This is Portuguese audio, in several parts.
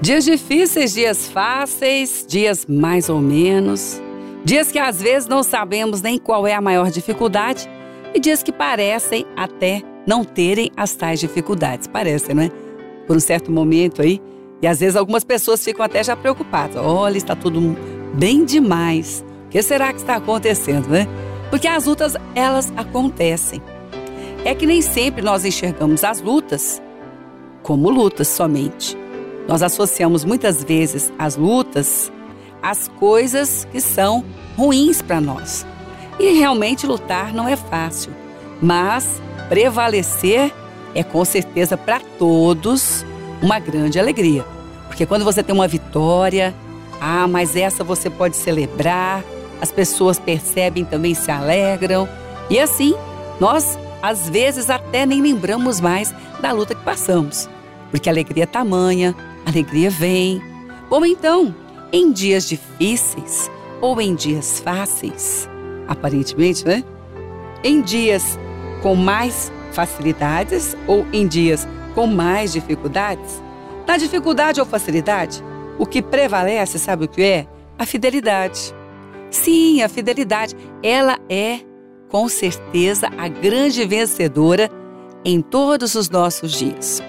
Dias difíceis, dias fáceis, dias mais ou menos. Dias que às vezes não sabemos nem qual é a maior dificuldade e dias que parecem até não terem as tais dificuldades. Parecem, não é? Por um certo momento aí. E às vezes algumas pessoas ficam até já preocupadas. Olha, está tudo bem demais. O que será que está acontecendo, né? Porque as lutas, elas acontecem. É que nem sempre nós enxergamos as lutas como lutas somente. Nós associamos muitas vezes as lutas às coisas que são ruins para nós. E realmente lutar não é fácil, mas prevalecer é com certeza para todos uma grande alegria. Porque quando você tem uma vitória, ah, mas essa você pode celebrar, as pessoas percebem também se alegram. E assim, nós às vezes até nem lembramos mais da luta que passamos. Porque a alegria é tamanha, alegria vem. Ou então, em dias difíceis ou em dias fáceis, aparentemente, né? Em dias com mais facilidades ou em dias com mais dificuldades? Na dificuldade ou facilidade, o que prevalece, sabe o que é? A fidelidade. Sim, a fidelidade, ela é com certeza a grande vencedora em todos os nossos dias.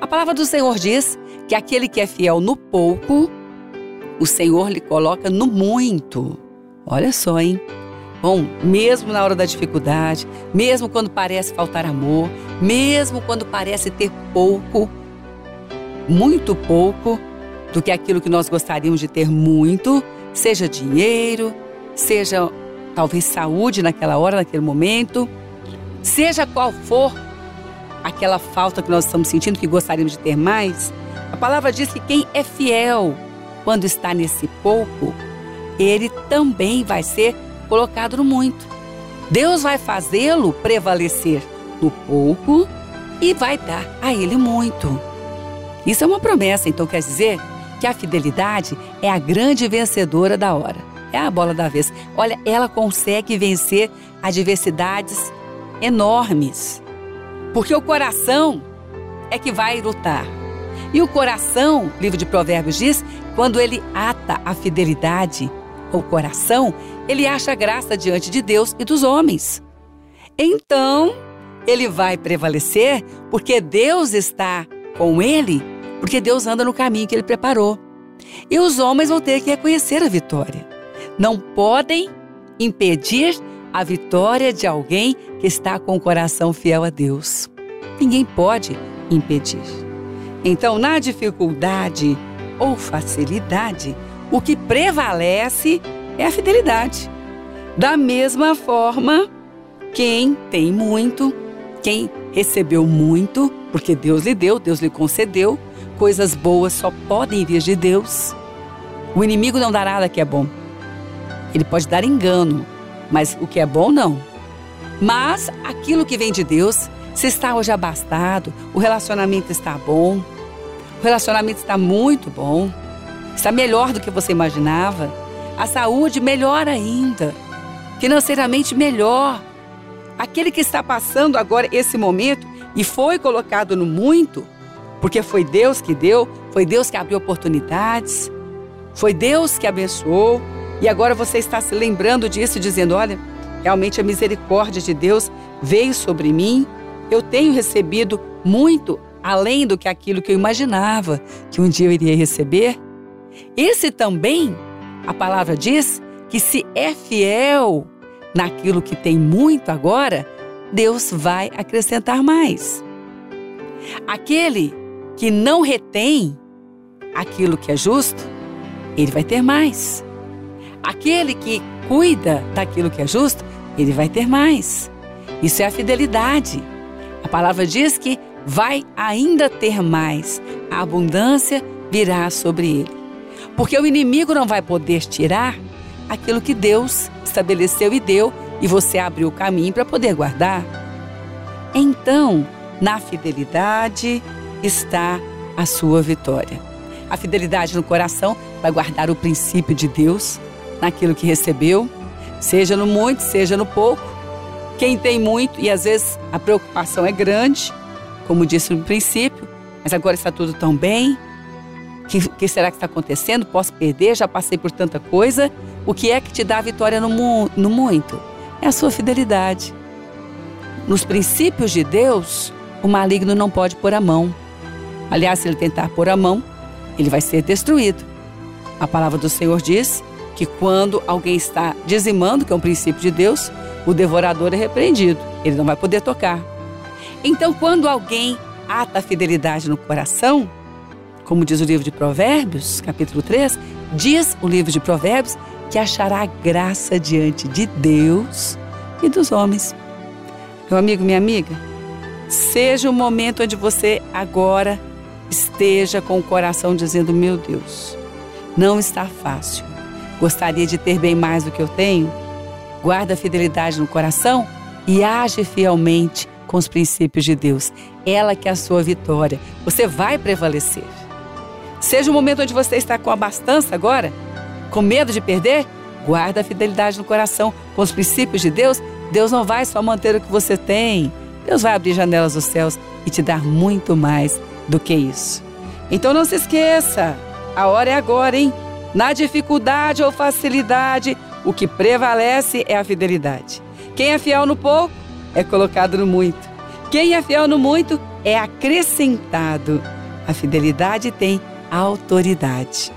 A palavra do Senhor diz que aquele que é fiel no pouco, o Senhor lhe coloca no muito. Olha só, hein? Bom, mesmo na hora da dificuldade, mesmo quando parece faltar amor, mesmo quando parece ter pouco, muito pouco do que aquilo que nós gostaríamos de ter muito, seja dinheiro, seja talvez saúde naquela hora, naquele momento, seja qual for aquela falta que nós estamos sentindo, que gostaríamos de ter mais, a palavra diz que quem é fiel quando está nesse pouco, ele também vai ser colocado no muito. Deus vai fazê-lo prevalecer no pouco e vai dar a ele muito. Isso é uma promessa, então quer dizer que a fidelidade é a grande vencedora da hora. É a bola da vez. Olha, ela consegue vencer adversidades enormes. Porque o coração é que vai lutar. E o coração, o livro de Provérbios diz, quando ele ata a fidelidade ao coração, ele acha graça diante de Deus e dos homens. Então, ele vai prevalecer porque Deus está com ele, porque Deus anda no caminho que ele preparou. E os homens vão ter que reconhecer a vitória. Não podem impedir a vitória de alguém que está com o coração fiel a Deus. Ninguém pode impedir. Então, na dificuldade ou facilidade, o que prevalece é a fidelidade. Da mesma forma, quem tem muito, quem recebeu muito, porque Deus lhe deu, Deus lhe concedeu, coisas boas só podem vir de Deus. O inimigo não dá nada que é bom. Ele pode dar engano, mas o que é bom, não. Mas aquilo que vem de Deus, se está hoje abastado, o relacionamento está bom, relacionamento está muito bom, está melhor do que você imaginava, a saúde melhor ainda, financeiramente melhor. Aquele que está passando agora esse momento e foi colocado no muito, porque foi Deus que deu, foi Deus que abriu oportunidades, foi Deus que abençoou, e agora você está se lembrando disso, dizendo: olha, realmente a misericórdia de Deus veio sobre mim, eu tenho recebido muito além do que aquilo que eu imaginava que um dia eu iria receber. Esse também, a palavra diz que se é fiel naquilo que tem muito agora, Deus vai acrescentar mais. Aquele que não retém aquilo que é justo, ele vai ter mais. Aquele que cuida daquilo que é justo, ele vai ter mais. Isso é a fidelidade. A palavra diz que vai ainda ter mais. A abundância virá sobre ele. Porque o inimigo não vai poder tirar aquilo que Deus estabeleceu e deu e você abriu o caminho para poder guardar. Então, na fidelidade está a sua vitória. A fidelidade no coração vai guardar o princípio de Deus naquilo que recebeu, seja no muito, seja no pouco. Quem tem muito, e às vezes a preocupação é grande, como disse no princípio, mas agora está tudo tão bem. que, que será que está acontecendo? Posso perder? Já passei por tanta coisa. O que é que te dá vitória no, mu no muito? É a sua fidelidade. Nos princípios de Deus, o maligno não pode pôr a mão. Aliás, se ele tentar pôr a mão, ele vai ser destruído. A palavra do Senhor diz que quando alguém está dizimando, que é um princípio de Deus, o devorador é repreendido. Ele não vai poder tocar. Então, quando alguém ata a fidelidade no coração, como diz o livro de Provérbios, capítulo 3, diz o livro de Provérbios que achará graça diante de Deus e dos homens. Meu amigo, minha amiga, seja o momento onde você agora esteja com o coração dizendo: Meu Deus, não está fácil. Gostaria de ter bem mais do que eu tenho? Guarda a fidelidade no coração e age fielmente com os princípios de Deus. Ela que é a sua vitória. Você vai prevalecer. Seja o momento onde você está com abastança agora, com medo de perder, guarda a fidelidade no coração com os princípios de Deus. Deus não vai só manter o que você tem. Deus vai abrir janelas dos céus e te dar muito mais do que isso. Então não se esqueça, a hora é agora, hein? Na dificuldade ou facilidade, o que prevalece é a fidelidade. Quem é fiel no pouco é colocado no muito. Quem é fiel no muito é acrescentado. A fidelidade tem autoridade.